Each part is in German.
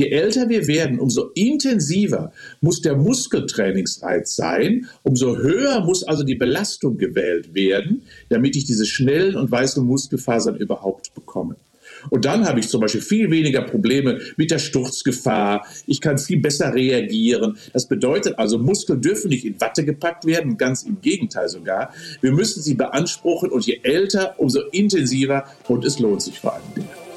je älter wir werden, umso intensiver muss der Muskeltrainingsreiz sein, umso höher muss also die Belastung gewählt werden, damit ich diese schnellen und weißen Muskelfasern überhaupt bekomme. Und dann habe ich zum Beispiel viel weniger Probleme mit der Sturzgefahr. Ich kann viel besser reagieren. Das bedeutet also, Muskeln dürfen nicht in Watte gepackt werden, ganz im Gegenteil sogar. Wir müssen sie beanspruchen und je älter, umso intensiver und es lohnt sich vor allem.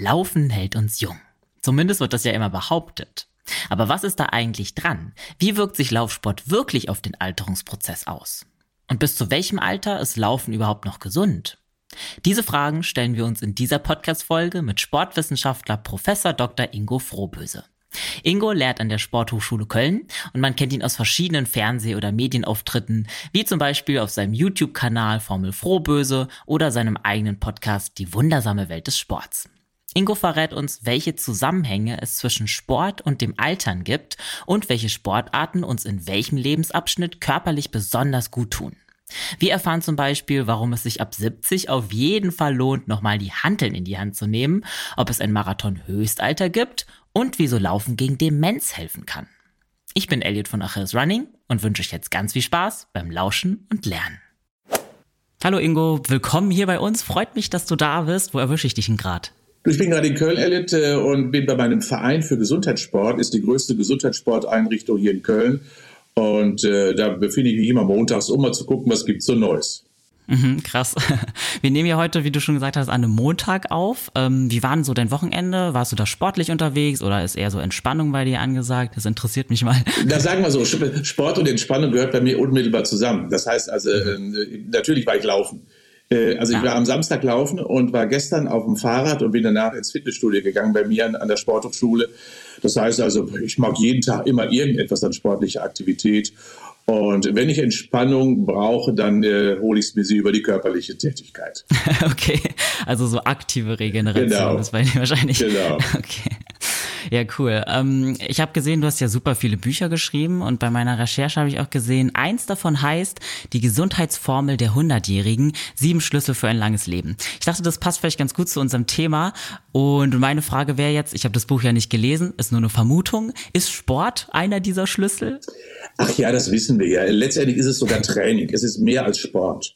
Laufen hält uns jung. Zumindest wird das ja immer behauptet. Aber was ist da eigentlich dran? Wie wirkt sich Laufsport wirklich auf den Alterungsprozess aus? Und bis zu welchem Alter ist Laufen überhaupt noch gesund? Diese Fragen stellen wir uns in dieser Podcast-Folge mit Sportwissenschaftler Professor Dr. Ingo Frohböse. Ingo lehrt an der Sporthochschule Köln und man kennt ihn aus verschiedenen Fernseh- oder Medienauftritten, wie zum Beispiel auf seinem YouTube-Kanal Formel Frohböse oder seinem eigenen Podcast Die wundersame Welt des Sports. Ingo verrät uns, welche Zusammenhänge es zwischen Sport und dem Altern gibt und welche Sportarten uns in welchem Lebensabschnitt körperlich besonders gut tun. Wir erfahren zum Beispiel, warum es sich ab 70 auf jeden Fall lohnt, nochmal die Hanteln in die Hand zu nehmen, ob es ein Marathon-Höchstalter gibt und wieso Laufen gegen Demenz helfen kann. Ich bin Elliot von Achilles Running und wünsche euch jetzt ganz viel Spaß beim Lauschen und Lernen. Hallo Ingo, willkommen hier bei uns. Freut mich, dass du da bist. Wo erwische ich dich denn gerade? Ich bin gerade in Köln, Elliot, und bin bei meinem Verein für Gesundheitssport, ist die größte Gesundheitssporteinrichtung hier in Köln. Und äh, da befinde ich mich immer montags, um mal zu gucken, was gibt so Neues. Mhm, krass. Wir nehmen ja heute, wie du schon gesagt hast, an einem Montag auf. Ähm, wie war denn so dein Wochenende? Warst du da sportlich unterwegs oder ist eher so Entspannung bei dir angesagt? Das interessiert mich mal. Da sagen wir so, Sport und Entspannung gehört bei mir unmittelbar zusammen. Das heißt also, äh, natürlich war ich laufen. Äh, also ich war am Samstag laufen und war gestern auf dem Fahrrad und bin danach ins Fitnessstudio gegangen bei mir an, an der Sporthochschule. Das heißt also, ich mag jeden Tag immer irgendetwas an sportlicher Aktivität. Und wenn ich Entspannung brauche, dann äh, hole ich es mir sie über die körperliche Tätigkeit. okay, also so aktive Regeneration genau. ist bei dir wahrscheinlich. Genau. Okay. Ja, cool. Ähm, ich habe gesehen, du hast ja super viele Bücher geschrieben und bei meiner Recherche habe ich auch gesehen, eins davon heißt Die Gesundheitsformel der Hundertjährigen, sieben Schlüssel für ein langes Leben. Ich dachte, das passt vielleicht ganz gut zu unserem Thema und meine Frage wäre jetzt, ich habe das Buch ja nicht gelesen, ist nur eine Vermutung, ist Sport einer dieser Schlüssel? Ach ja, das wissen wir ja. Letztendlich ist es sogar Training. Es ist mehr als Sport.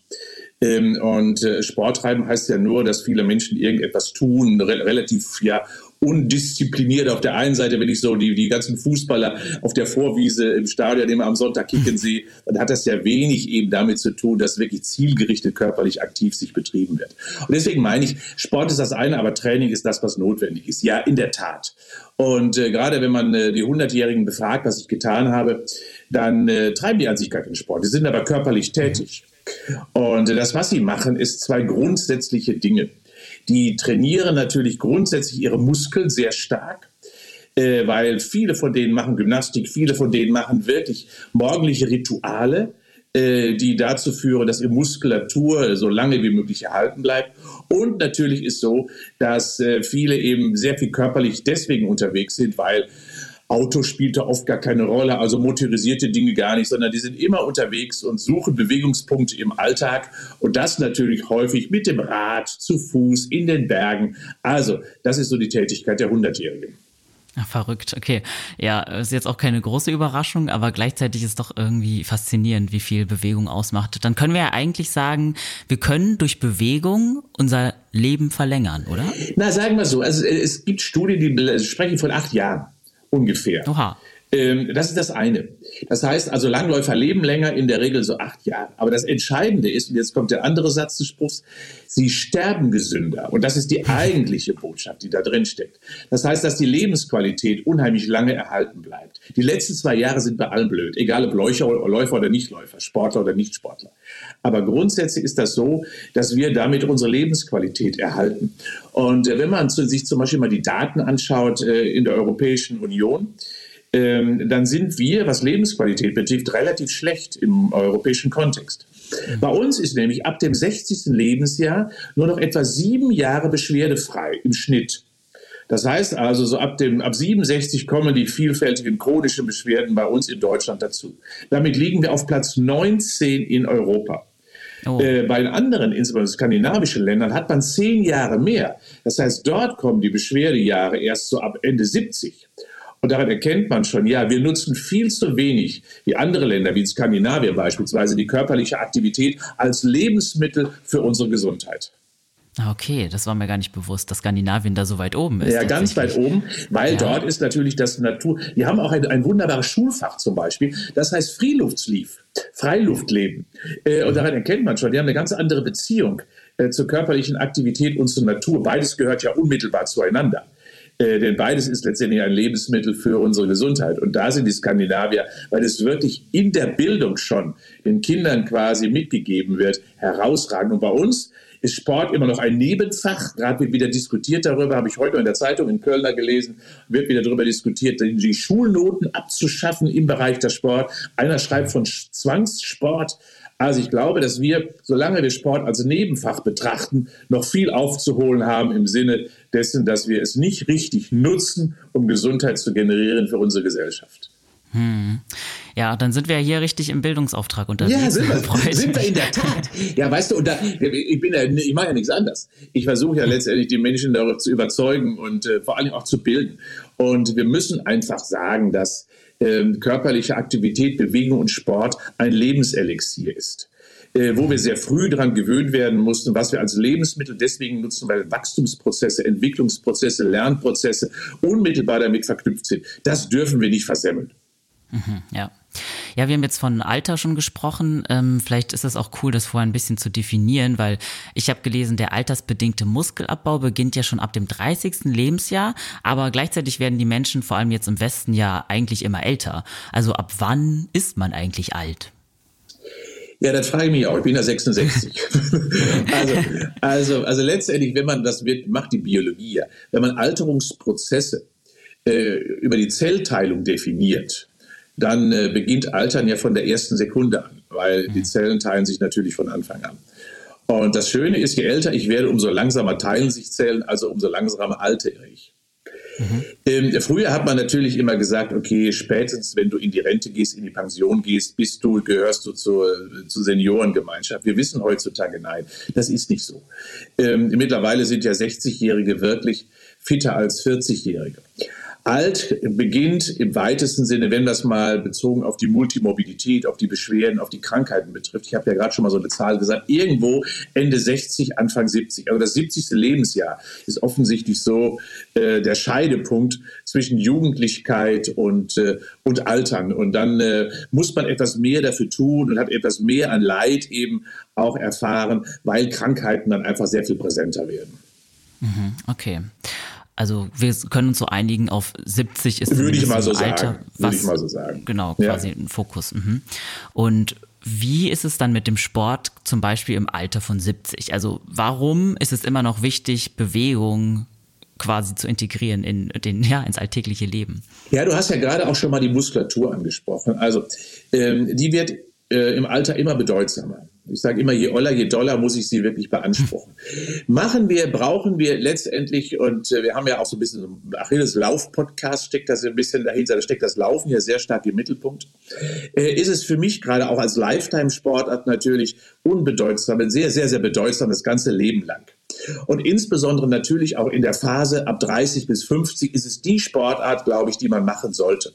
Ähm, und äh, Sport treiben heißt ja nur, dass viele Menschen irgendetwas tun, relativ ja undiszipliniert auf der einen Seite, wenn ich so die, die ganzen Fußballer auf der Vorwiese im Stadion immer am Sonntag kicken sehe, dann hat das ja wenig eben damit zu tun, dass wirklich zielgerichtet körperlich aktiv sich betrieben wird. Und deswegen meine ich, Sport ist das eine, aber Training ist das, was notwendig ist. Ja, in der Tat. Und äh, gerade wenn man äh, die 100-Jährigen befragt, was ich getan habe, dann äh, treiben die an sich gar keinen Sport. Die sind aber körperlich tätig. Und äh, das, was sie machen, ist zwei grundsätzliche Dinge. Die trainieren natürlich grundsätzlich ihre Muskeln sehr stark. Äh, weil viele von denen machen Gymnastik, viele von denen machen wirklich morgendliche Rituale, äh, die dazu führen, dass ihre Muskulatur so lange wie möglich erhalten bleibt. Und natürlich ist so, dass äh, viele eben sehr viel körperlich deswegen unterwegs sind, weil Auto spielt da oft gar keine Rolle, also motorisierte Dinge gar nicht, sondern die sind immer unterwegs und suchen Bewegungspunkte im Alltag und das natürlich häufig mit dem Rad, zu Fuß, in den Bergen. Also, das ist so die Tätigkeit der Hundertjährigen. Ach, verrückt, okay. Ja, ist jetzt auch keine große Überraschung, aber gleichzeitig ist doch irgendwie faszinierend, wie viel Bewegung ausmacht. Dann können wir ja eigentlich sagen, wir können durch Bewegung unser Leben verlängern, oder? Na, sagen wir so. Also es gibt Studien, die sprechen von acht Jahren ungefähr. Oha. Ähm, das ist das eine. Das heißt also, Langläufer leben länger, in der Regel so acht Jahre. Aber das Entscheidende ist, und jetzt kommt der andere Satz des Spruchs, sie sterben gesünder. Und das ist die eigentliche Botschaft, die da drin steckt. Das heißt, dass die Lebensqualität unheimlich lange erhalten bleibt. Die letzten zwei Jahre sind bei allen blöd, egal ob Läufer, oder Nichtläufer, Sportler oder Nichtsportler. Aber grundsätzlich ist das so, dass wir damit unsere Lebensqualität erhalten. Und äh, wenn man sich zum Beispiel mal die Daten anschaut äh, in der Europäischen Union, ähm, dann sind wir, was Lebensqualität betrifft, relativ schlecht im europäischen Kontext. Bei uns ist nämlich ab dem 60. Lebensjahr nur noch etwa sieben Jahre beschwerdefrei im Schnitt. Das heißt also, so ab, dem, ab 67 kommen die vielfältigen chronischen Beschwerden bei uns in Deutschland dazu. Damit liegen wir auf Platz 19 in Europa. Oh. Äh, bei den anderen, insbesondere skandinavischen Ländern, hat man zehn Jahre mehr. Das heißt, dort kommen die Beschwerdejahre erst so ab Ende 70. Und daran erkennt man schon, ja, wir nutzen viel zu wenig, wie andere Länder, wie in Skandinavien beispielsweise, die körperliche Aktivität als Lebensmittel für unsere Gesundheit. Okay, das war mir gar nicht bewusst, dass Skandinavien da so weit oben ist. Ja, ganz weit oben, weil ja. dort ist natürlich das Natur. Die haben auch ein, ein wunderbares Schulfach zum Beispiel, das heißt Freeluftslief, Freiluftleben. Äh, und daran erkennt man schon, die haben eine ganz andere Beziehung äh, zur körperlichen Aktivität und zur Natur. Beides gehört ja unmittelbar zueinander. Äh, denn beides ist letztendlich ein Lebensmittel für unsere Gesundheit. Und da sind die Skandinavier, weil es wirklich in der Bildung schon den Kindern quasi mitgegeben wird, herausragend. Und bei uns ist Sport immer noch ein Nebenfach. Gerade wird wieder diskutiert darüber, habe ich heute in der Zeitung in Kölner gelesen, wird wieder darüber diskutiert, die Schulnoten abzuschaffen im Bereich der Sport. Einer schreibt von Zwangssport. Also ich glaube, dass wir, solange wir Sport als Nebenfach betrachten, noch viel aufzuholen haben im Sinne dessen, dass wir es nicht richtig nutzen, um Gesundheit zu generieren für unsere Gesellschaft. Hm. Ja, dann sind wir ja hier richtig im Bildungsauftrag unterwegs. Ja, sind wir, sind wir in der Tat. Ja, weißt du, und da, ich bin ja, ich mache ja nichts anderes. Ich versuche ja letztendlich die Menschen darüber zu überzeugen und äh, vor allem auch zu bilden. Und wir müssen einfach sagen, dass äh, körperliche Aktivität, Bewegung und Sport ein Lebenselixier ist. Äh, wo wir sehr früh daran gewöhnt werden mussten, was wir als Lebensmittel deswegen nutzen, weil Wachstumsprozesse, Entwicklungsprozesse, Lernprozesse unmittelbar damit verknüpft sind. Das dürfen wir nicht versemmeln. Mhm, ja. Ja, wir haben jetzt von Alter schon gesprochen. Ähm, vielleicht ist es auch cool, das vorher ein bisschen zu definieren, weil ich habe gelesen, der altersbedingte Muskelabbau beginnt ja schon ab dem 30. Lebensjahr, aber gleichzeitig werden die Menschen vor allem jetzt im Westen ja eigentlich immer älter. Also ab wann ist man eigentlich alt? Ja, das frage ich mich auch. Ich bin ja 66. also, also, also letztendlich, wenn man das wird, macht die Biologie ja. Wenn man Alterungsprozesse äh, über die Zellteilung definiert, dann äh, beginnt Altern ja von der ersten Sekunde an, weil die mhm. Zellen teilen sich natürlich von Anfang an. Und das Schöne ist, je älter ich werde, umso langsamer teilen sich Zellen, also umso langsamer altere ich. Mhm. Ähm, früher hat man natürlich immer gesagt, okay, spätestens wenn du in die Rente gehst, in die Pension gehst, bist du, gehörst du zur, zur Seniorengemeinschaft. Wir wissen heutzutage, nein, das ist nicht so. Ähm, mittlerweile sind ja 60-Jährige wirklich fitter als 40-Jährige. Alt beginnt im weitesten Sinne, wenn das mal bezogen auf die Multimorbidität, auf die Beschwerden, auf die Krankheiten betrifft. Ich habe ja gerade schon mal so eine Zahl gesagt, irgendwo Ende 60, Anfang 70. Also das 70. Lebensjahr ist offensichtlich so äh, der Scheidepunkt zwischen Jugendlichkeit und, äh, und Altern. Und dann äh, muss man etwas mehr dafür tun und hat etwas mehr an Leid eben auch erfahren, weil Krankheiten dann einfach sehr viel präsenter werden. Mhm, okay. Also wir können uns so einigen auf 70 ist Würde ich mal so Alter, sagen. Was, Würde ich mal so sagen. Genau, quasi ja. ein Fokus. Mhm. Und wie ist es dann mit dem Sport zum Beispiel im Alter von 70? Also warum ist es immer noch wichtig, Bewegung quasi zu integrieren in den, ja, ins alltägliche Leben? Ja, du hast ja gerade auch schon mal die Muskulatur angesprochen. Also ähm, die wird äh, im Alter immer bedeutsamer. Ich sage immer, je oller, je doller muss ich sie wirklich beanspruchen. Machen wir, brauchen wir letztendlich, und äh, wir haben ja auch so ein bisschen so ein Achilles Lauf-Podcast, steckt das ein bisschen dahinter, da steckt das Laufen ja sehr stark im Mittelpunkt. Äh, ist es für mich gerade auch als Lifetime-Sportart natürlich unbedeutsam, sehr, sehr, sehr bedeutsam das ganze Leben lang. Und insbesondere natürlich auch in der Phase ab 30 bis 50 ist es die Sportart, glaube ich, die man machen sollte,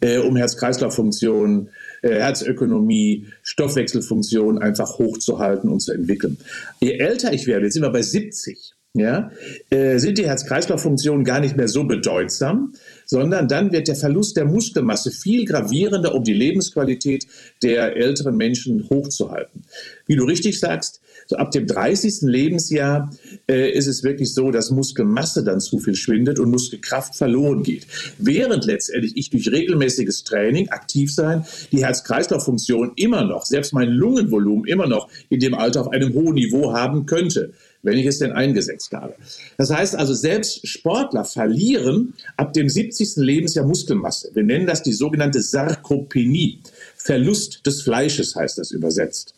äh, um Herz-Kreislauf-Funktionen Herzökonomie, Stoffwechselfunktion einfach hochzuhalten und zu entwickeln. Je älter ich werde, jetzt sind wir bei 70, ja, äh, sind die Herz-Kreislauf-Funktionen gar nicht mehr so bedeutsam, sondern dann wird der Verlust der Muskelmasse viel gravierender, um die Lebensqualität der älteren Menschen hochzuhalten. Wie du richtig sagst, so ab dem 30. Lebensjahr äh, ist es wirklich so, dass Muskelmasse dann zu viel schwindet und Muskelkraft verloren geht. Während letztendlich ich durch regelmäßiges Training, aktiv sein, die Herz-Kreislauf-Funktion immer noch, selbst mein Lungenvolumen immer noch in dem Alter auf einem hohen Niveau haben könnte wenn ich es denn eingesetzt habe. Das heißt also, selbst Sportler verlieren ab dem 70. Lebensjahr Muskelmasse. Wir nennen das die sogenannte Sarkopenie. Verlust des Fleisches heißt das übersetzt.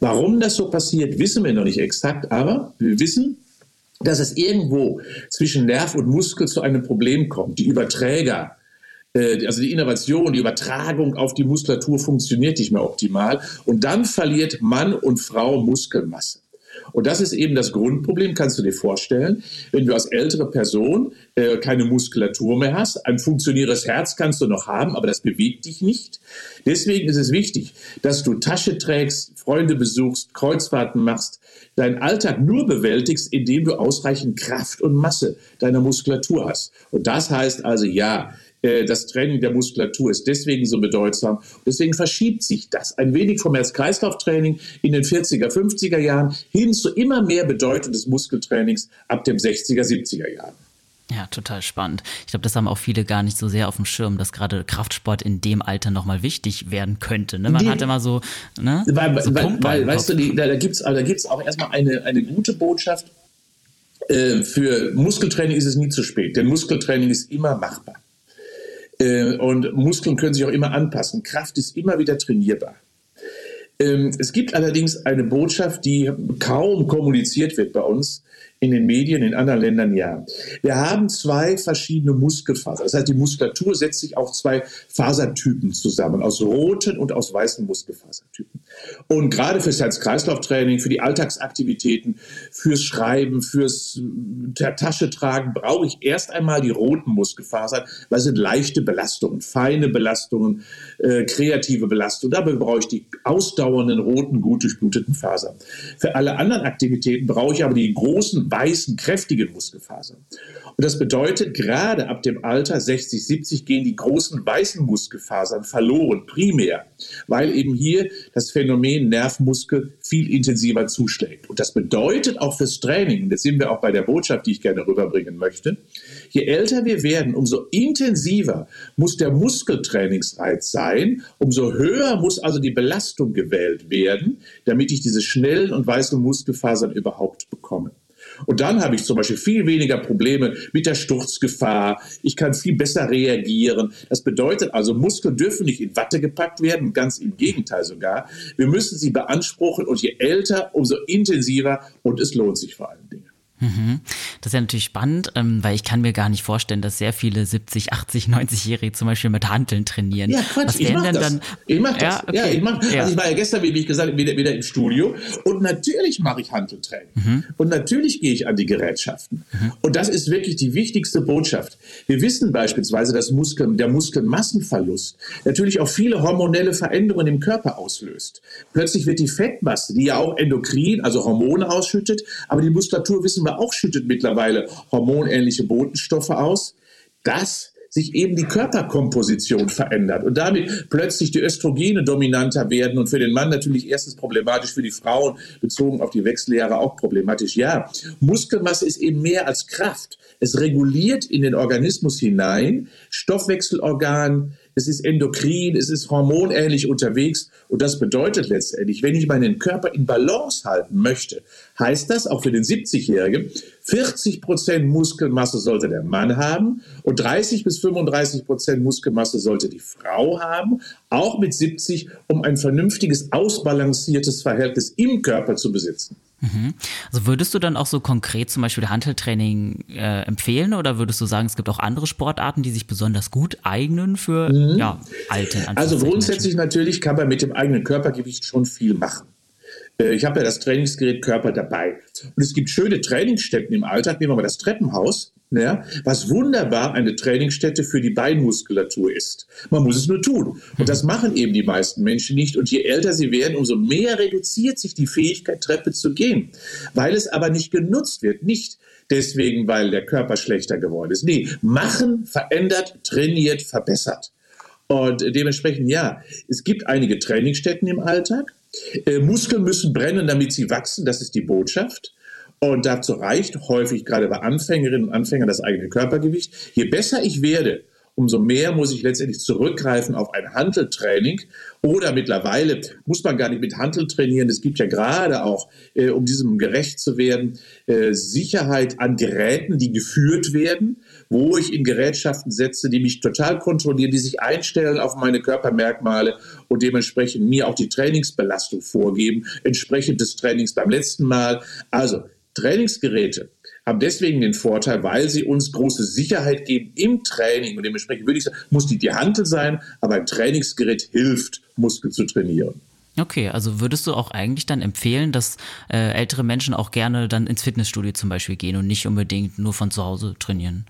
Warum das so passiert, wissen wir noch nicht exakt, aber wir wissen, dass es irgendwo zwischen Nerv und Muskel zu einem Problem kommt. Die Überträger, äh, also die Innovation, die Übertragung auf die Muskulatur funktioniert nicht mehr optimal. Und dann verliert Mann und Frau Muskelmasse. Und das ist eben das Grundproblem, kannst du dir vorstellen. Wenn du als ältere Person äh, keine Muskulatur mehr hast, ein funktionierendes Herz kannst du noch haben, aber das bewegt dich nicht. Deswegen ist es wichtig, dass du Tasche trägst, Freunde besuchst, Kreuzfahrten machst, deinen Alltag nur bewältigst, indem du ausreichend Kraft und Masse deiner Muskulatur hast. Und das heißt also, ja, das Training der Muskulatur ist deswegen so bedeutsam. Deswegen verschiebt sich das ein wenig vom Herz-Kreislauf-Training in den 40er, 50er Jahren hin zu immer mehr Bedeutung des Muskeltrainings ab dem 60er, 70er Jahren. Ja, total spannend. Ich glaube, das haben auch viele gar nicht so sehr auf dem Schirm, dass gerade Kraftsport in dem Alter nochmal wichtig werden könnte. Ne? Man die, hat immer so, ne? Weil, so weil, weil weißt du, die, da, da gibt es da gibt's auch erstmal eine, eine gute Botschaft. Äh, für Muskeltraining ist es nie zu spät, denn Muskeltraining ist immer machbar. Äh, und Muskeln können sich auch immer anpassen. Kraft ist immer wieder trainierbar. Ähm, es gibt allerdings eine Botschaft, die kaum kommuniziert wird bei uns in den Medien, in anderen Ländern ja. Wir haben zwei verschiedene Muskelfasern. Das heißt, die Muskulatur setzt sich auf zwei Fasertypen zusammen, aus roten und aus weißen Muskelfasertypen. Und gerade fürs Herz-Kreislauf-Training, für die Alltagsaktivitäten, fürs Schreiben, fürs äh, Tasche tragen, brauche ich erst einmal die roten Muskelfasern, weil es sind leichte Belastungen, feine Belastungen, äh, kreative Belastungen. Dabei brauche ich die ausdauernden, roten, gut durchbluteten Fasern. Für alle anderen Aktivitäten brauche ich aber die großen, weißen, kräftigen Muskelfasern. Und das bedeutet, gerade ab dem Alter 60, 70 gehen die großen weißen Muskelfasern verloren, primär, weil eben hier das Phänomen Nervmuskel viel intensiver zuschlägt. Und das bedeutet auch fürs Training, das sind wir auch bei der Botschaft, die ich gerne rüberbringen möchte, je älter wir werden, umso intensiver muss der Muskeltrainingsreiz sein, umso höher muss also die Belastung gewählt werden, damit ich diese schnellen und weißen Muskelfasern überhaupt bekomme. Und dann habe ich zum Beispiel viel weniger Probleme mit der Sturzgefahr. Ich kann viel besser reagieren. Das bedeutet also, Muskeln dürfen nicht in Watte gepackt werden, ganz im Gegenteil sogar. Wir müssen sie beanspruchen und je älter, umso intensiver und es lohnt sich vor allen Dingen. Mhm. Das ist ja natürlich spannend, ähm, weil ich kann mir gar nicht vorstellen, dass sehr viele 70, 80, 90-Jährige zum Beispiel mit Handeln trainieren. Ja, Quatsch, Was ich mach denn das. dann? Ich mach das. Ja, okay. ja ich mach, ja. Also ich war ja gestern, wie ich gesagt wieder, wieder im Studio und natürlich mache ich Handeltraining. Mhm. Und natürlich gehe ich an die Gerätschaften. Mhm. Und das ist wirklich die wichtigste Botschaft. Wir wissen beispielsweise, dass Muskeln, der Muskelmassenverlust natürlich auch viele hormonelle Veränderungen im Körper auslöst. Plötzlich wird die Fettmasse, die ja auch endokrin, also Hormone ausschüttet, aber die Muskulatur wissen wir auch schüttet mittlerweile hormonähnliche Botenstoffe aus, dass sich eben die Körperkomposition verändert und damit plötzlich die Östrogene dominanter werden und für den Mann natürlich erstens problematisch, für die Frauen bezogen auf die Wechseljahre auch problematisch. Ja, Muskelmasse ist eben mehr als Kraft. Es reguliert in den Organismus hinein Stoffwechselorgan, es ist endokrin, es ist hormonähnlich unterwegs. Und das bedeutet letztendlich, wenn ich meinen Körper in Balance halten möchte, heißt das auch für den 70-Jährigen, 40 Prozent Muskelmasse sollte der Mann haben und 30 bis 35 Prozent Muskelmasse sollte die Frau haben, auch mit 70, um ein vernünftiges, ausbalanciertes Verhältnis im Körper zu besitzen. Mhm. Also würdest du dann auch so konkret zum Beispiel Handeltraining äh, empfehlen oder würdest du sagen, es gibt auch andere Sportarten, die sich besonders gut eignen für mhm. ja, alte Also grundsätzlich natürlich kann man mit dem eigenen Körpergewicht schon viel machen. Äh, ich habe ja das Trainingsgerät Körper dabei. Und es gibt schöne Trainingsstätten im Alltag. Nehmen wir mal das Treppenhaus, ja, was wunderbar eine Trainingsstätte für die Beinmuskulatur ist. Man muss es nur tun. Und das machen eben die meisten Menschen nicht. Und je älter sie werden, umso mehr reduziert sich die Fähigkeit, Treppe zu gehen. Weil es aber nicht genutzt wird. Nicht deswegen, weil der Körper schlechter geworden ist. Nee, machen, verändert, trainiert, verbessert. Und dementsprechend, ja, es gibt einige Trainingsstätten im Alltag. Äh, Muskeln müssen brennen, damit sie wachsen. Das ist die Botschaft. Und dazu reicht häufig gerade bei Anfängerinnen und Anfängern das eigene Körpergewicht. Je besser ich werde, umso mehr muss ich letztendlich zurückgreifen auf ein Handeltraining. Oder mittlerweile muss man gar nicht mit Handel trainieren. Es gibt ja gerade auch, äh, um diesem gerecht zu werden, äh, Sicherheit an Geräten, die geführt werden, wo ich in Gerätschaften setze, die mich total kontrollieren, die sich einstellen auf meine Körpermerkmale und dementsprechend mir auch die Trainingsbelastung vorgeben, entsprechend des Trainings beim letzten Mal. Also Trainingsgeräte haben deswegen den Vorteil, weil sie uns große Sicherheit geben im Training. Und dementsprechend würde ich sagen, muss die die Hantel sein, aber ein Trainingsgerät hilft, Muskeln zu trainieren. Okay, also würdest du auch eigentlich dann empfehlen, dass äh, ältere Menschen auch gerne dann ins Fitnessstudio zum Beispiel gehen und nicht unbedingt nur von zu Hause trainieren?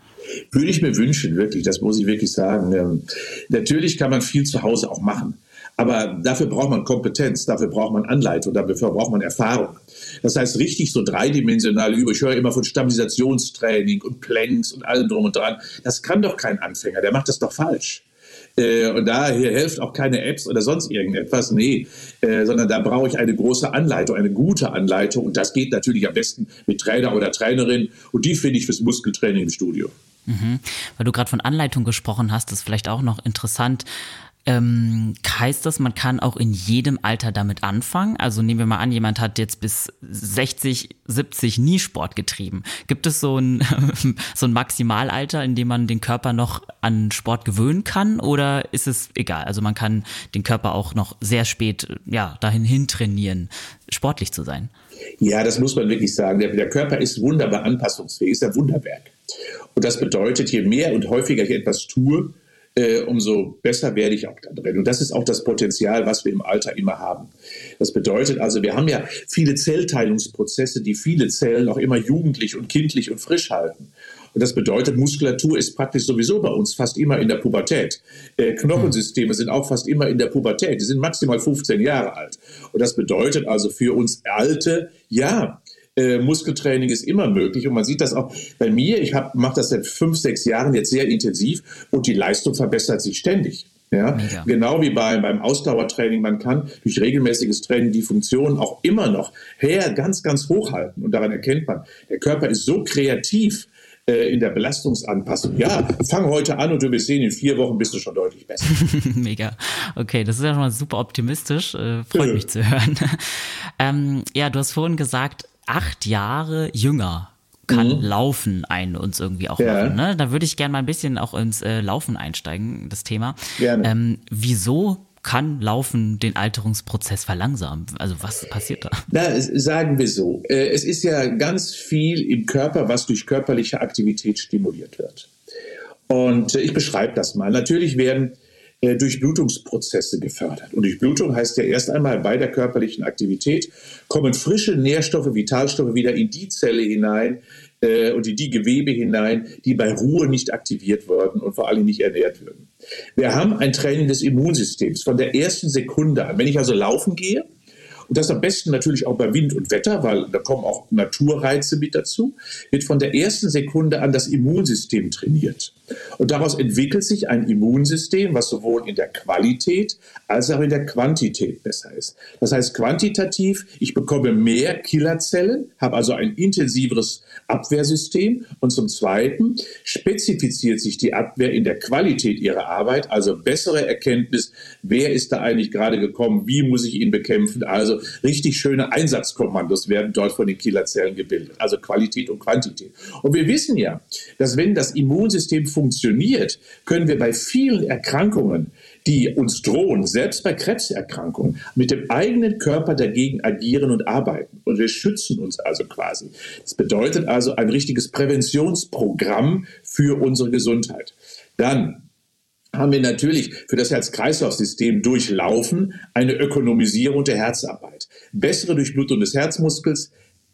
Würde ich mir wünschen, wirklich, das muss ich wirklich sagen. Ähm, natürlich kann man viel zu Hause auch machen. Aber dafür braucht man Kompetenz, dafür braucht man Anleitung, dafür braucht man Erfahrung. Das heißt, richtig so dreidimensional über. Ich höre immer von Stabilisationstraining und Planks und allem drum und dran. Das kann doch kein Anfänger, der macht das doch falsch. Äh, und daher hilft auch keine Apps oder sonst irgendetwas. Nee, äh, sondern da brauche ich eine große Anleitung, eine gute Anleitung. Und das geht natürlich am besten mit Trainer oder Trainerin. Und die finde ich fürs Muskeltraining im Studio. Mhm. Weil du gerade von Anleitung gesprochen hast, ist vielleicht auch noch interessant. Ähm, heißt das, man kann auch in jedem Alter damit anfangen? Also nehmen wir mal an, jemand hat jetzt bis 60, 70 nie Sport getrieben. Gibt es so ein, so ein Maximalalter, in dem man den Körper noch an Sport gewöhnen kann? Oder ist es egal? Also man kann den Körper auch noch sehr spät, ja, dahin hin trainieren, sportlich zu sein. Ja, das muss man wirklich sagen. Der, der Körper ist wunderbar anpassungsfähig, ist ein Wunderwerk. Und das bedeutet, je mehr und häufiger ich etwas tue, äh, umso besser werde ich auch da drin. Und das ist auch das Potenzial, was wir im Alter immer haben. Das bedeutet also, wir haben ja viele Zellteilungsprozesse, die viele Zellen auch immer jugendlich und kindlich und frisch halten. Und das bedeutet, Muskulatur ist praktisch sowieso bei uns fast immer in der Pubertät. Äh, Knochensysteme sind auch fast immer in der Pubertät. Die sind maximal 15 Jahre alt. Und das bedeutet also für uns Alte, ja, äh, Muskeltraining ist immer möglich. Und man sieht das auch bei mir. Ich mache das seit fünf, sechs Jahren jetzt sehr intensiv und die Leistung verbessert sich ständig. Ja, ja. Genau wie bei, beim Ausdauertraining. Man kann durch regelmäßiges Training die Funktionen auch immer noch her ganz, ganz hoch halten. Und daran erkennt man, der Körper ist so kreativ äh, in der Belastungsanpassung. Ja, fang heute an und du wirst sehen, in vier Wochen bist du schon deutlich besser. Mega. Okay, das ist ja schon mal super optimistisch. Äh, freut ja. mich zu hören. ähm, ja, du hast vorhin gesagt, acht Jahre jünger kann mhm. Laufen ein uns irgendwie auch ja. machen. Ne? Da würde ich gerne mal ein bisschen auch ins äh, Laufen einsteigen, das Thema. Gerne. Ähm, wieso kann Laufen den Alterungsprozess verlangsamen? Also was passiert da? Na, sagen wir so. Äh, es ist ja ganz viel im Körper, was durch körperliche Aktivität stimuliert wird. Und äh, ich beschreibe das mal. Natürlich werden Durchblutungsprozesse gefördert. Und Durchblutung heißt ja erst einmal bei der körperlichen Aktivität kommen frische Nährstoffe, Vitalstoffe wieder in die Zelle hinein äh, und in die Gewebe hinein, die bei Ruhe nicht aktiviert wurden und vor allem nicht ernährt würden. Wir haben ein Training des Immunsystems von der ersten Sekunde an. Wenn ich also laufen gehe, und das am besten natürlich auch bei Wind und Wetter, weil da kommen auch Naturreize mit dazu, wird von der ersten Sekunde an das Immunsystem trainiert. Und daraus entwickelt sich ein Immunsystem, was sowohl in der Qualität als auch in der Quantität besser ist. Das heißt quantitativ, ich bekomme mehr Killerzellen, habe also ein intensiveres Abwehrsystem und zum Zweiten spezifiziert sich die Abwehr in der Qualität ihrer Arbeit, also bessere Erkenntnis, wer ist da eigentlich gerade gekommen, wie muss ich ihn bekämpfen, also richtig schöne Einsatzkommandos werden dort von den Killerzellen gebildet, also Qualität und Quantität. Und wir wissen ja, dass wenn das Immunsystem funktioniert, können wir bei vielen Erkrankungen, die uns drohen, selbst bei Krebserkrankungen, mit dem eigenen Körper dagegen agieren und arbeiten. Und wir schützen uns also quasi. Das bedeutet also ein richtiges Präventionsprogramm für unsere Gesundheit. Dann haben wir natürlich für das Herz-Kreislauf-System durchlaufen eine Ökonomisierung der Herzarbeit. Bessere Durchblutung des Herzmuskels,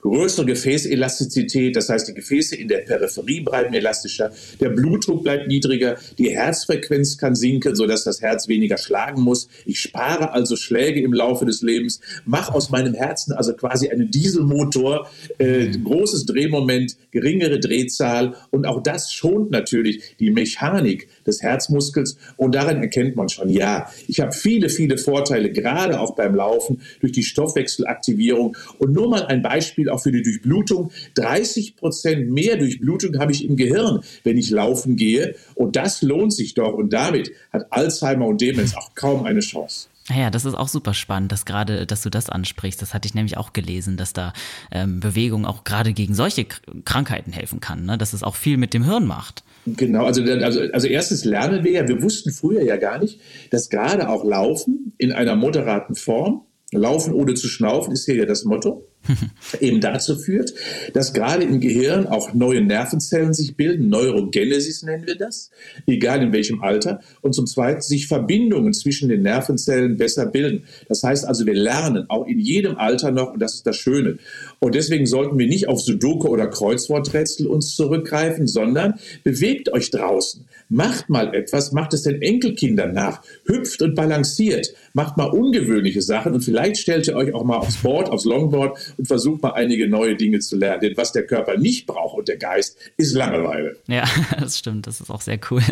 größere Gefäßelastizität, das heißt, die Gefäße in der Peripherie bleiben elastischer, der Blutdruck bleibt niedriger, die Herzfrequenz kann sinken, sodass das Herz weniger schlagen muss. Ich spare also Schläge im Laufe des Lebens, mache aus meinem Herzen also quasi einen Dieselmotor, äh, großes Drehmoment, geringere Drehzahl und auch das schont natürlich die Mechanik des Herzmuskels und daran erkennt man schon, ja, ich habe viele, viele Vorteile, gerade auch beim Laufen durch die Stoffwechselaktivierung und nur mal ein Beispiel Beispiel auch für die Durchblutung. 30 Prozent mehr Durchblutung habe ich im Gehirn, wenn ich laufen gehe. Und das lohnt sich doch. Und damit hat Alzheimer und Demenz auch kaum eine Chance. Naja, das ist auch super spannend, dass gerade, dass du das ansprichst. Das hatte ich nämlich auch gelesen, dass da ähm, Bewegung auch gerade gegen solche Krankheiten helfen kann, ne? dass es auch viel mit dem Hirn macht. Genau, also, also, also erstens lernen wir ja, wir wussten früher ja gar nicht, dass gerade auch Laufen in einer moderaten Form, Laufen ohne zu schnaufen ist hier ja das Motto, eben dazu führt, dass gerade im Gehirn auch neue Nervenzellen sich bilden, Neurogenesis nennen wir das, egal in welchem Alter, und zum Zweiten sich Verbindungen zwischen den Nervenzellen besser bilden. Das heißt also, wir lernen auch in jedem Alter noch, und das ist das Schöne. Und deswegen sollten wir nicht auf Sudoku oder Kreuzworträtsel uns zurückgreifen, sondern bewegt euch draußen, macht mal etwas, macht es den Enkelkindern nach, hüpft und balanciert, macht mal ungewöhnliche Sachen und vielleicht stellt ihr euch auch mal aufs Board, aufs Longboard und versucht mal einige neue Dinge zu lernen. Denn was der Körper nicht braucht und der Geist, ist Langeweile. Ja, das stimmt. Das ist auch sehr cool.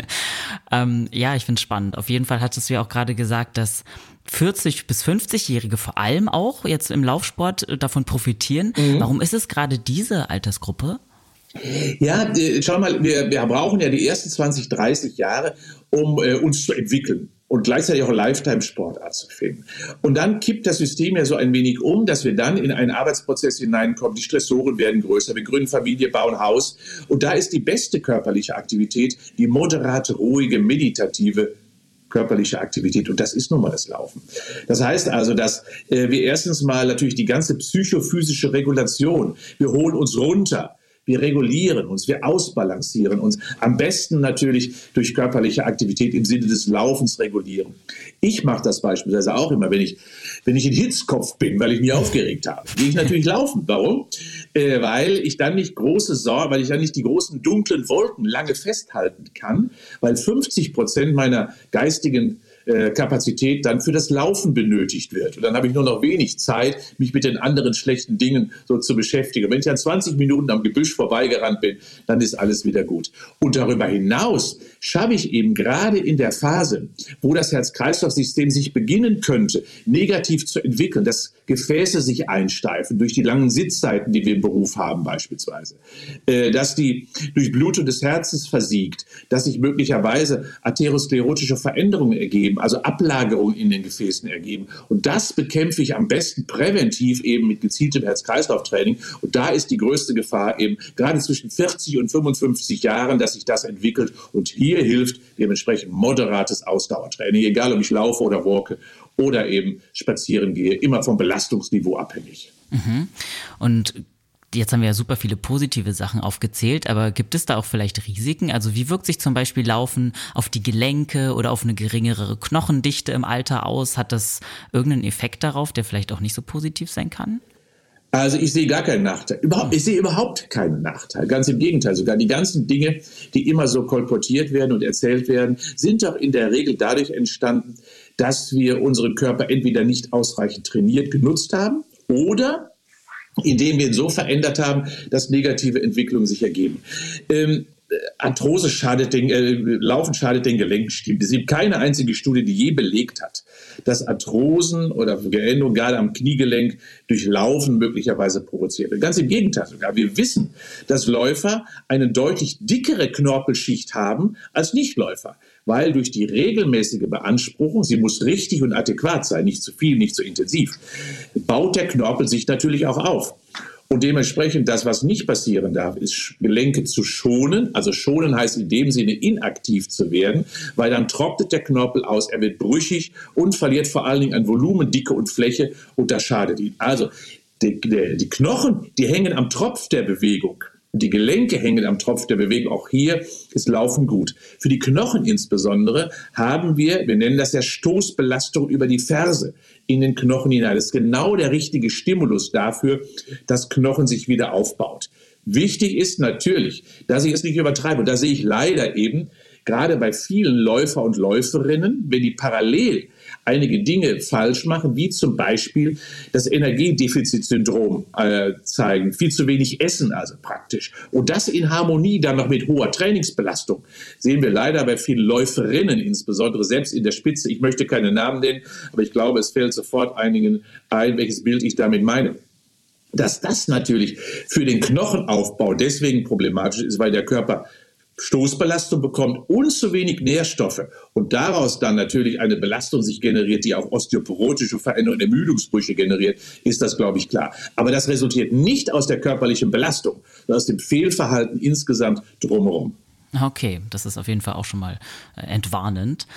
Ähm, ja, ich finde es spannend. Auf jeden Fall hattest du ja auch gerade gesagt, dass 40 bis 50-Jährige vor allem auch jetzt im Laufsport davon profitieren. Mhm. Warum ist es gerade diese Altersgruppe? Ja, äh, schau mal, wir, wir brauchen ja die ersten 20, 30 Jahre, um äh, uns zu entwickeln und gleichzeitig auch Lifetime-Sportart zu finden. Und dann kippt das System ja so ein wenig um, dass wir dann in einen Arbeitsprozess hineinkommen. Die Stressoren werden größer, wir gründen Familie, bauen Haus. Und da ist die beste körperliche Aktivität die moderate, ruhige, meditative körperliche Aktivität. Und das ist nun mal das Laufen. Das heißt also, dass äh, wir erstens mal natürlich die ganze psychophysische Regulation, wir holen uns runter, wir regulieren uns, wir ausbalancieren uns. Am besten natürlich durch körperliche Aktivität im Sinne des Laufens regulieren. Ich mache das beispielsweise auch immer, wenn ich, wenn ich in Hitzkopf bin, weil ich mich aufgeregt habe. Gehe ich natürlich laufen. Warum? Äh, weil ich dann nicht große Sorge, weil ich dann nicht die großen dunklen Wolken lange festhalten kann, weil 50 Prozent meiner geistigen äh, Kapazität dann für das Laufen benötigt wird. Und dann habe ich nur noch wenig Zeit, mich mit den anderen schlechten Dingen so zu beschäftigen. Wenn ich dann 20 Minuten am Gebüsch vorbeigerannt bin, dann ist alles wieder gut. Und darüber hinaus schaffe ich eben gerade in der Phase, wo das Herz-Kreislauf-System sich beginnen könnte, negativ zu entwickeln, dass Gefäße sich einsteifen durch die langen Sitzzeiten, die wir im Beruf haben beispielsweise, äh, dass die Durchblutung des Herzens versiegt, dass sich möglicherweise atherosklerotische Veränderungen ergeben, ergeben, also Ablagerungen in den Gefäßen ergeben. Und das bekämpfe ich am besten präventiv eben mit gezieltem Herz-Kreislauf-Training. Und da ist die größte Gefahr eben gerade zwischen 40 und 55 Jahren, dass sich das entwickelt. Und hier hilft dementsprechend moderates Ausdauertraining, egal ob ich laufe oder walke oder eben spazieren gehe, immer vom Belastungsniveau abhängig. Mhm. Und Jetzt haben wir ja super viele positive Sachen aufgezählt, aber gibt es da auch vielleicht Risiken? Also wie wirkt sich zum Beispiel Laufen auf die Gelenke oder auf eine geringere Knochendichte im Alter aus? Hat das irgendeinen Effekt darauf, der vielleicht auch nicht so positiv sein kann? Also ich sehe gar keinen Nachteil. Überhaupt, ich sehe überhaupt keinen Nachteil. Ganz im Gegenteil. Sogar die ganzen Dinge, die immer so kolportiert werden und erzählt werden, sind doch in der Regel dadurch entstanden, dass wir unseren Körper entweder nicht ausreichend trainiert genutzt haben oder indem wir ihn so verändert haben, dass negative Entwicklungen sich ergeben. Ähm, Arthrose schadet den, äh, Laufen schadet den Gelenken, stimmt. Es gibt keine einzige Studie, die je belegt hat, dass Arthrosen oder Veränderungen gerade am Kniegelenk durch Laufen möglicherweise provoziert wird. Ganz im Gegenteil sogar. Wir wissen, dass Läufer eine deutlich dickere Knorpelschicht haben als Nichtläufer weil durch die regelmäßige Beanspruchung, sie muss richtig und adäquat sein, nicht zu viel, nicht zu intensiv, baut der Knorpel sich natürlich auch auf. Und dementsprechend das, was nicht passieren darf, ist Gelenke zu schonen. Also schonen heißt in dem Sinne inaktiv zu werden, weil dann trocknet der Knorpel aus, er wird brüchig und verliert vor allen Dingen an Volumen, Dicke und Fläche und das schadet ihm. Also die, die Knochen, die hängen am Tropf der Bewegung. Die Gelenke hängen am Tropf der Bewegung. Auch hier ist Laufen gut. Für die Knochen insbesondere haben wir, wir nennen das ja Stoßbelastung über die Ferse in den Knochen hinein. Das ist genau der richtige Stimulus dafür, dass Knochen sich wieder aufbaut. Wichtig ist natürlich, dass ich es nicht übertreibe. Und da sehe ich leider eben, gerade bei vielen Läufer und Läuferinnen, wenn die parallel einige Dinge falsch machen, wie zum Beispiel das Energiedefizitsyndrom äh, zeigen, viel zu wenig essen also praktisch. Und das in Harmonie dann noch mit hoher Trainingsbelastung sehen wir leider bei vielen Läuferinnen, insbesondere selbst in der Spitze. Ich möchte keine Namen nennen, aber ich glaube, es fällt sofort einigen ein, welches Bild ich damit meine dass das natürlich für den Knochenaufbau deswegen problematisch ist, weil der Körper Stoßbelastung bekommt und zu wenig Nährstoffe und daraus dann natürlich eine Belastung sich generiert, die auch osteoporotische Veränderungen, Ermüdungsbrüche generiert, ist das, glaube ich, klar. Aber das resultiert nicht aus der körperlichen Belastung, sondern aus dem Fehlverhalten insgesamt drumherum. Okay, das ist auf jeden Fall auch schon mal äh, entwarnend.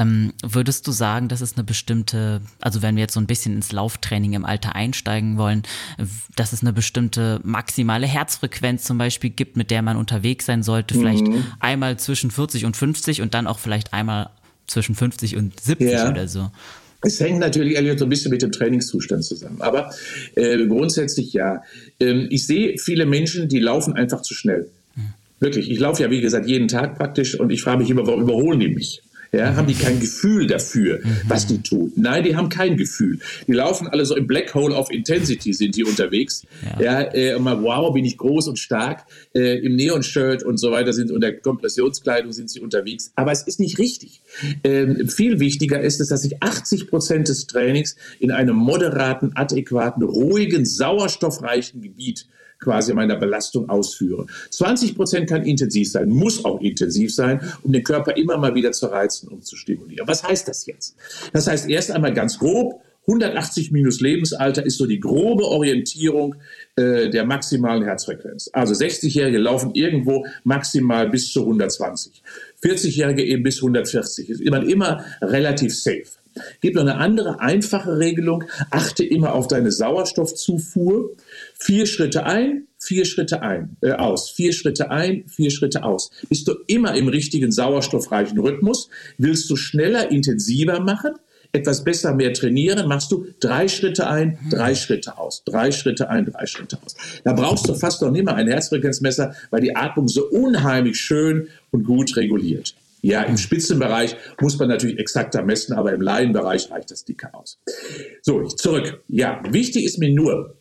Ähm, würdest du sagen, dass es eine bestimmte, also wenn wir jetzt so ein bisschen ins Lauftraining im Alter einsteigen wollen, dass es eine bestimmte maximale Herzfrequenz zum Beispiel gibt, mit der man unterwegs sein sollte, vielleicht mhm. einmal zwischen 40 und 50 und dann auch vielleicht einmal zwischen 50 und 70 ja. oder so? Es hängt natürlich Elliot, so ein bisschen mit dem Trainingszustand zusammen. Aber äh, grundsätzlich ja. Ähm, ich sehe viele Menschen, die laufen einfach zu schnell. Mhm. Wirklich. Ich laufe ja, wie gesagt, jeden Tag praktisch und ich frage mich immer, warum überholen die mich? Ja, haben die kein Gefühl dafür, was die tun? Nein, die haben kein Gefühl. Die laufen alle so im Black Hole of Intensity sind die unterwegs. Ja, ja äh, immer, wow, bin ich groß und stark. Äh, Im Neon-Shirt und so weiter sind unter Kompressionskleidung sind sie unterwegs. Aber es ist nicht richtig. Ähm, viel wichtiger ist es, dass ich 80 Prozent des Trainings in einem moderaten, adäquaten, ruhigen, sauerstoffreichen Gebiet quasi meiner Belastung ausführe. 20 Prozent kann intensiv sein, muss auch intensiv sein, um den Körper immer mal wieder zu reizen und zu stimulieren. Was heißt das jetzt? Das heißt erst einmal ganz grob, 180 minus Lebensalter ist so die grobe Orientierung äh, der maximalen Herzfrequenz. Also 60-Jährige laufen irgendwo maximal bis zu 120. 40-Jährige eben bis 140. Ist immer, immer relativ safe. Gibt noch eine andere einfache Regelung. Achte immer auf deine Sauerstoffzufuhr. Vier Schritte ein, vier Schritte ein, äh, aus, vier Schritte ein, vier Schritte aus. Bist du immer im richtigen sauerstoffreichen Rhythmus? Willst du schneller, intensiver machen? Etwas besser, mehr trainieren, machst du drei Schritte ein, drei Schritte aus, drei Schritte ein, drei Schritte aus. Da brauchst du fast noch nicht mal ein Herzfrequenzmesser, weil die Atmung so unheimlich schön und gut reguliert. Ja, im Spitzenbereich muss man natürlich exakter messen, aber im Laienbereich reicht das dicker aus. So, zurück. Ja, wichtig ist mir nur,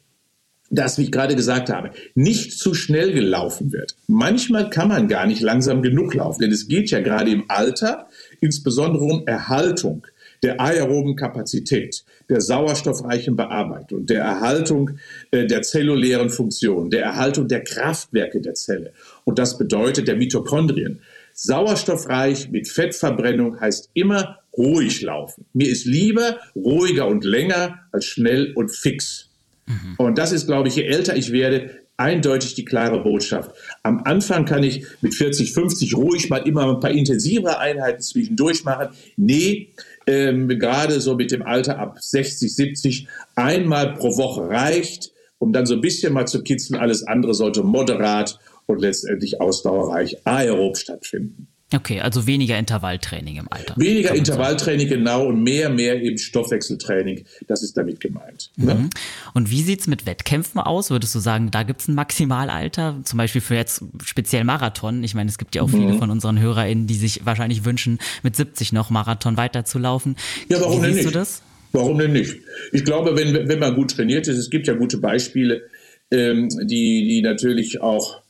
dass, wie ich gerade gesagt habe, nicht zu schnell gelaufen wird. Manchmal kann man gar nicht langsam genug laufen, denn es geht ja gerade im Alter insbesondere um Erhaltung der aeroben Kapazität, der sauerstoffreichen Bearbeitung, der Erhaltung äh, der zellulären Funktion, der Erhaltung der Kraftwerke der Zelle. Und das bedeutet der Mitochondrien. Sauerstoffreich mit Fettverbrennung heißt immer ruhig laufen. Mir ist lieber ruhiger und länger als schnell und fix. Mhm. Und das ist, glaube ich, je älter ich werde, eindeutig die klare Botschaft. Am Anfang kann ich mit 40, 50 ruhig mal immer ein paar intensivere Einheiten zwischendurch machen. Nee, ähm, gerade so mit dem Alter ab 60, 70, einmal pro Woche reicht, um dann so ein bisschen mal zu kitzeln. Alles andere sollte moderat und letztendlich ausdauerreich aerob stattfinden. Okay, also weniger Intervalltraining im Alter. Weniger Intervalltraining, genau, und mehr, mehr eben Stoffwechseltraining. Das ist damit gemeint. Ne? Mhm. Und wie sieht's mit Wettkämpfen aus? Würdest du sagen, da gibt's ein Maximalalter? Zum Beispiel für jetzt speziell Marathon. Ich meine, es gibt ja auch viele mhm. von unseren HörerInnen, die sich wahrscheinlich wünschen, mit 70 noch Marathon weiterzulaufen. Ja, warum wie denn nicht? Du das? Warum denn nicht? Ich glaube, wenn, wenn man gut trainiert ist, es gibt ja gute Beispiele, ähm, die, die natürlich auch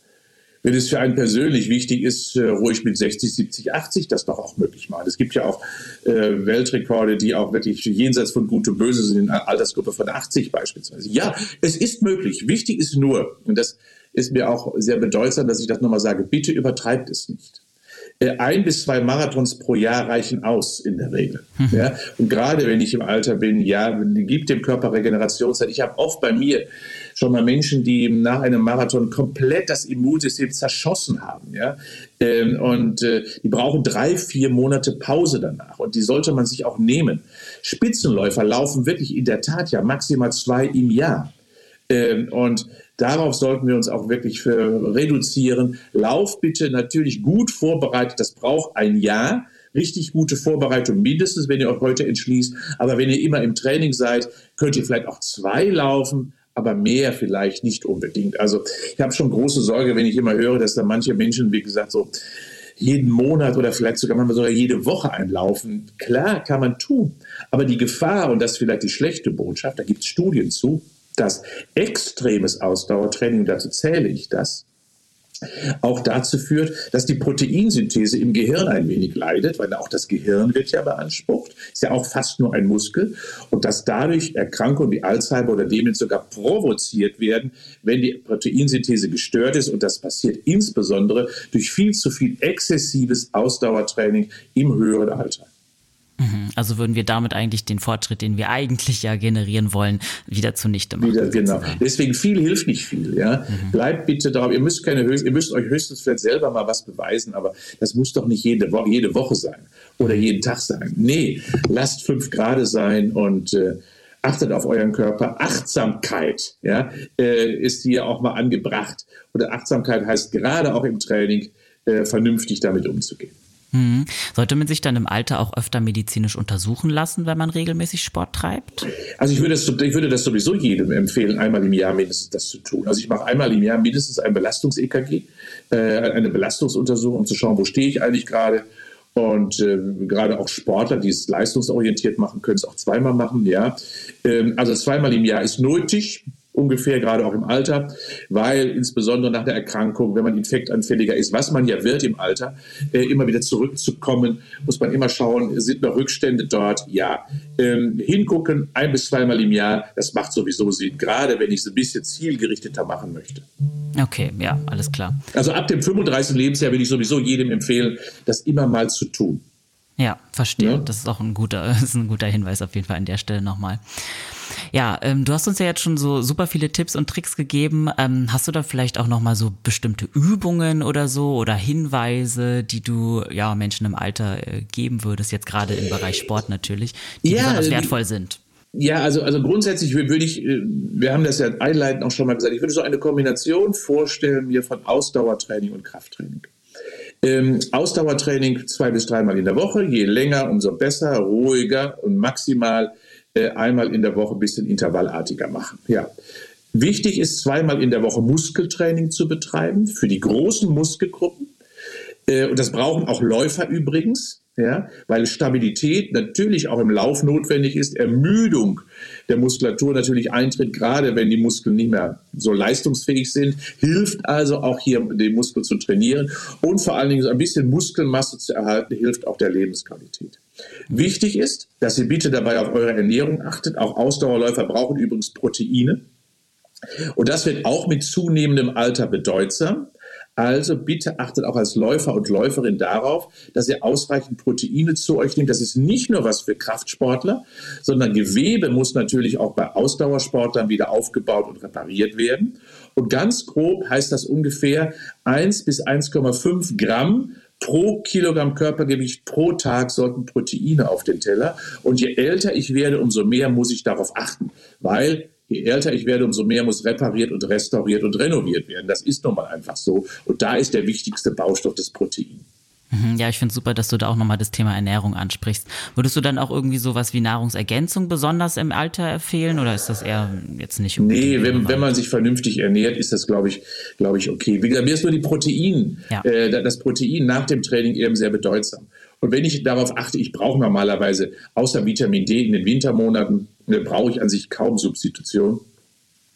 wenn es für einen persönlich wichtig ist, äh, ruhig mit 60, 70, 80 das doch auch möglich machen. Es gibt ja auch äh, Weltrekorde, die auch wirklich jenseits von Gut und Böse sind, in einer Altersgruppe von 80 beispielsweise. Ja, es ist möglich. Wichtig ist nur, und das ist mir auch sehr bedeutsam, dass ich das nochmal sage, bitte übertreibt es nicht. Äh, ein bis zwei Marathons pro Jahr reichen aus in der Regel. Mhm. Ja? Und gerade wenn ich im Alter bin, ja, gibt dem Körper Regenerationszeit. Ich habe oft bei mir schon mal Menschen, die nach einem Marathon komplett das Immunsystem zerschossen haben. Ja? Ähm, und äh, die brauchen drei, vier Monate Pause danach. Und die sollte man sich auch nehmen. Spitzenläufer laufen wirklich in der Tat ja maximal zwei im Jahr. Ähm, und Darauf sollten wir uns auch wirklich reduzieren. Lauf bitte natürlich gut vorbereitet. Das braucht ein Jahr. Richtig gute Vorbereitung mindestens, wenn ihr euch heute entschließt. Aber wenn ihr immer im Training seid, könnt ihr vielleicht auch zwei laufen aber mehr vielleicht nicht unbedingt. Also ich habe schon große Sorge, wenn ich immer höre, dass da manche Menschen, wie gesagt, so jeden Monat oder vielleicht sogar manchmal sogar jede Woche einlaufen. Klar, kann man tun. Aber die Gefahr, und das ist vielleicht die schlechte Botschaft, da gibt es Studien zu, dass extremes Ausdauertraining, dazu zähle ich das, auch dazu führt, dass die Proteinsynthese im Gehirn ein wenig leidet, weil auch das Gehirn wird ja beansprucht, ist ja auch fast nur ein Muskel. Und dass dadurch Erkrankungen wie Alzheimer oder Demenz sogar provoziert werden, wenn die Proteinsynthese gestört ist. Und das passiert insbesondere durch viel zu viel exzessives Ausdauertraining im höheren Alter. Mhm. Also würden wir damit eigentlich den Fortschritt, den wir eigentlich ja generieren wollen, wieder zunichte machen. Wieder, genau. Deswegen viel hilft nicht viel. Ja? Mhm. Bleibt bitte drauf. Ihr müsst keine ihr müsst euch höchstens vielleicht selber mal was beweisen, aber das muss doch nicht jede Woche, jede Woche sein oder jeden Tag sein. Nee, lasst fünf Grad sein und äh, achtet auf euren Körper. Achtsamkeit ja, äh, ist hier auch mal angebracht. Oder Achtsamkeit heißt gerade auch im Training, äh, vernünftig damit umzugehen. Mhm. Sollte man sich dann im Alter auch öfter medizinisch untersuchen lassen, wenn man regelmäßig Sport treibt? Also ich würde das, ich würde das sowieso jedem empfehlen, einmal im Jahr mindestens das zu tun. Also ich mache einmal im Jahr mindestens ein Belastungs-EKG, äh, eine Belastungsuntersuchung, um zu schauen, wo stehe ich eigentlich gerade. Und äh, gerade auch Sportler, die es leistungsorientiert machen, können es auch zweimal machen. Ja, ähm, also zweimal im Jahr ist nötig ungefähr, gerade auch im Alter, weil insbesondere nach der Erkrankung, wenn man infektanfälliger ist, was man ja wird im Alter, äh, immer wieder zurückzukommen, muss man immer schauen, sind noch Rückstände dort? Ja. Ähm, hingucken, ein bis zweimal im Jahr, das macht sowieso Sinn, gerade wenn ich es ein bisschen zielgerichteter machen möchte. Okay, ja, alles klar. Also ab dem 35. Lebensjahr will ich sowieso jedem empfehlen, das immer mal zu tun. Ja, verstehe. Ja? Das ist auch ein guter, ist ein guter Hinweis auf jeden Fall an der Stelle nochmal. Ja, ähm, du hast uns ja jetzt schon so super viele Tipps und Tricks gegeben. Ähm, hast du da vielleicht auch nochmal so bestimmte Übungen oder so oder Hinweise, die du ja Menschen im Alter äh, geben würdest, jetzt gerade im Bereich Sport natürlich, die ja, besonders wertvoll sind? Ja, also, also grundsätzlich würde ich, äh, wir haben das ja einleitend auch schon mal gesagt, ich würde so eine Kombination vorstellen mir von Ausdauertraining und Krafttraining. Ähm, Ausdauertraining zwei bis dreimal in der Woche, je länger, umso besser, ruhiger und maximal einmal in der Woche ein bisschen intervallartiger machen. Ja. Wichtig ist zweimal in der Woche Muskeltraining zu betreiben für die großen Muskelgruppen. Äh, und das brauchen auch Läufer übrigens ja, weil Stabilität natürlich auch im Lauf notwendig ist, Ermüdung der Muskulatur natürlich eintritt, gerade wenn die Muskeln nicht mehr so leistungsfähig sind, hilft also auch hier den Muskel zu trainieren und vor allen Dingen ein bisschen Muskelmasse zu erhalten, hilft auch der Lebensqualität. Wichtig ist, dass ihr bitte dabei auf eure Ernährung achtet. Auch Ausdauerläufer brauchen übrigens Proteine. Und das wird auch mit zunehmendem Alter bedeutsam. Also bitte achtet auch als Läufer und Läuferin darauf, dass ihr ausreichend Proteine zu euch nehmt. Das ist nicht nur was für Kraftsportler, sondern Gewebe muss natürlich auch bei Ausdauersportlern wieder aufgebaut und repariert werden. Und ganz grob heißt das ungefähr 1 bis 1,5 Gramm pro Kilogramm Körpergewicht pro Tag sollten Proteine auf den Teller. Und je älter ich werde, umso mehr muss ich darauf achten, weil je älter ich werde, umso mehr muss repariert und restauriert und renoviert werden. Das ist nun mal einfach so. Und da ist der wichtigste Baustoff das Protein. Mhm, ja, ich finde super, dass du da auch nochmal das Thema Ernährung ansprichst. Würdest du dann auch irgendwie sowas wie Nahrungsergänzung besonders im Alter empfehlen oder ist das eher jetzt nicht Nee, wenn, wenn man sich vernünftig ernährt, ist das, glaube ich, glaube ich, okay. Wie gesagt, mir ist nur die Protein, ja. äh, das Protein nach dem Training eben sehr bedeutsam. Und wenn ich darauf achte, ich brauche normalerweise außer Vitamin D in den Wintermonaten, ne, brauche ich an sich kaum Substitution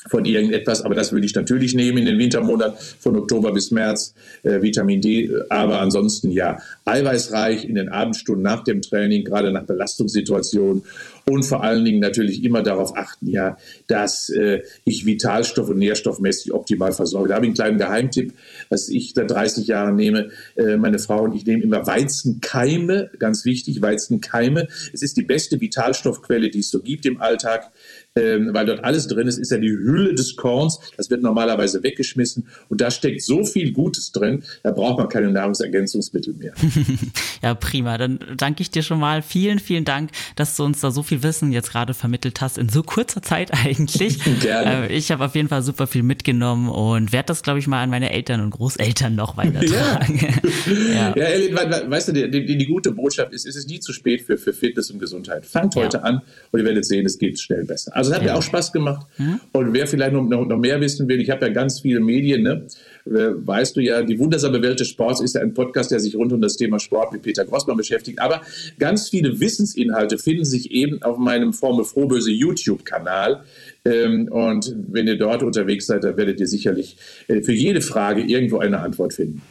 von irgendetwas, aber das würde ich natürlich nehmen in den Wintermonaten von Oktober bis März, äh, Vitamin D, aber ansonsten ja, eiweißreich in den Abendstunden nach dem Training, gerade nach Belastungssituationen und vor allen Dingen natürlich immer darauf achten, ja, dass äh, ich Vitalstoff- und Nährstoffmäßig optimal versorge. Da habe ich einen kleinen Geheimtipp, was ich seit 30 Jahren nehme. Äh, meine Frau und ich nehmen immer Weizenkeime, ganz wichtig, Weizenkeime. Es ist die beste Vitalstoffquelle, die es so gibt im Alltag ähm, weil dort alles drin ist, ist ja die Hülle des Korns. Das wird normalerweise weggeschmissen und da steckt so viel Gutes drin, da braucht man keine Nahrungsergänzungsmittel mehr. ja, prima. Dann danke ich dir schon mal. Vielen, vielen Dank, dass du uns da so viel Wissen jetzt gerade vermittelt hast in so kurzer Zeit eigentlich. Gerne. Äh, ich habe auf jeden Fall super viel mitgenommen und werde das, glaube ich, mal an meine Eltern und Großeltern noch weitertragen. ja, ja. ja Elin, weißt du, die, die, die, gute Botschaft ist, es ist nie zu spät für, für Fitness und Gesundheit. Fangt heute ja. an und ihr werdet sehen, es geht schnell besser. Also es hat ja. mir auch Spaß gemacht. Mhm. Und wer vielleicht noch, noch, mehr wissen will, ich habe ja ganz viele Medien, ne? weißt du ja, die wundersame Welt des Sports ist ja ein Podcast, der sich rund um das Thema Sport mit Peter Grossmann beschäftigt. Aber ganz viele Wissensinhalte finden sich eben auf meinem Formel Frohböse YouTube-Kanal. Ähm, und wenn ihr dort unterwegs seid, dann werdet ihr sicherlich äh, für jede Frage irgendwo eine Antwort finden.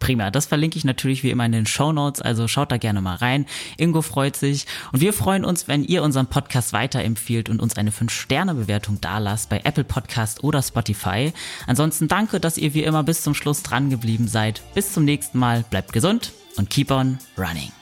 Prima, das verlinke ich natürlich wie immer in den Show Notes, also schaut da gerne mal rein. Ingo freut sich und wir freuen uns, wenn ihr unseren Podcast weiterempfiehlt und uns eine 5-Sterne-Bewertung dalasst bei Apple Podcast oder Spotify. Ansonsten danke, dass ihr wie immer bis zum Schluss dran geblieben seid. Bis zum nächsten Mal, bleibt gesund und keep on running.